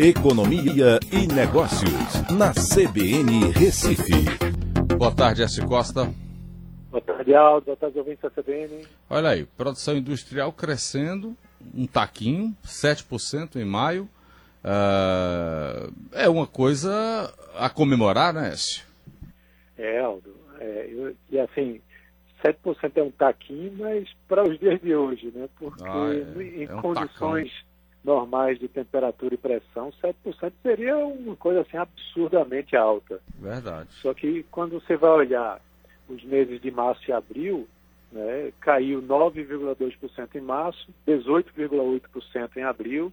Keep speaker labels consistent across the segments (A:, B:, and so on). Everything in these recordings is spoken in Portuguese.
A: Economia e Negócios, na CBN Recife.
B: Boa tarde, S. Costa.
C: Boa tarde, Aldo. Boa tarde, ouvintes da CBN.
B: Olha aí, produção industrial crescendo, um taquinho, 7% em maio. Uh, é uma coisa a comemorar, né, Écio?
C: É, Aldo. É, e assim, 7% é um taquinho, mas para os dias de hoje, né? Porque ah, é, em é um condições tacão. Normais de temperatura e pressão, 7% seria uma coisa assim absurdamente alta.
B: Verdade.
C: Só que quando você vai olhar os meses de março e abril, né, caiu 9,2% em março, 18,8% em abril.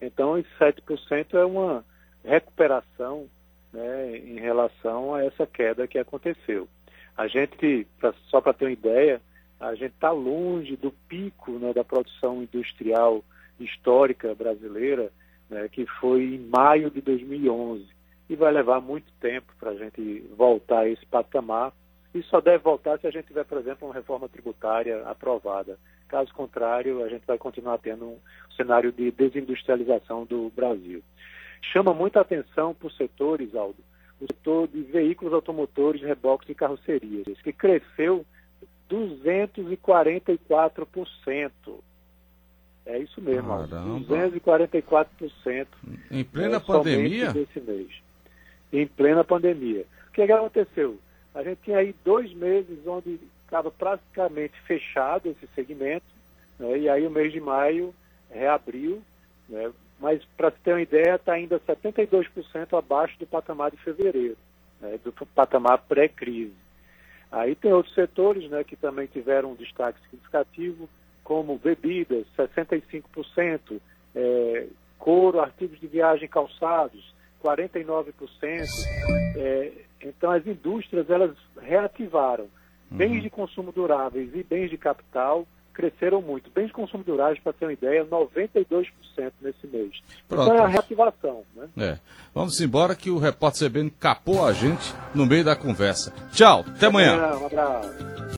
C: Então, esse 7% é uma recuperação né, em relação a essa queda que aconteceu. A gente, pra, só para ter uma ideia, a gente está longe do pico né, da produção industrial histórica brasileira, né, que foi em maio de 2011. E vai levar muito tempo para a gente voltar a esse patamar. E só deve voltar se a gente tiver, por exemplo, uma reforma tributária aprovada. Caso contrário, a gente vai continuar tendo um cenário de desindustrialização do Brasil. Chama muita atenção para os setores, Aldo, o setor de veículos automotores, reboques e carrocerias, que cresceu 244%. É isso mesmo, Caramba. 244%.
B: Em plena é, pandemia?
C: Desse mês. Em plena pandemia. O que, é que aconteceu? A gente tinha aí dois meses onde estava praticamente fechado esse segmento, né, e aí o mês de maio reabriu, né, mas para ter uma ideia, está ainda 72% abaixo do patamar de fevereiro, né, do patamar pré-crise. Aí tem outros setores né, que também tiveram um destaque significativo, como bebidas, 65%, é, couro, artigos de viagem calçados, 49%. É, então as indústrias elas reativaram uhum. bens de consumo duráveis e bens de capital cresceram muito. Bens de consumo duráveis, para ter uma ideia, 92% nesse mês. Pronto. Então é a reativação. Né?
B: É. Vamos embora que o repórter CBN capou a gente no meio da conversa. Tchau, até, até amanhã. amanhã. Um abraço.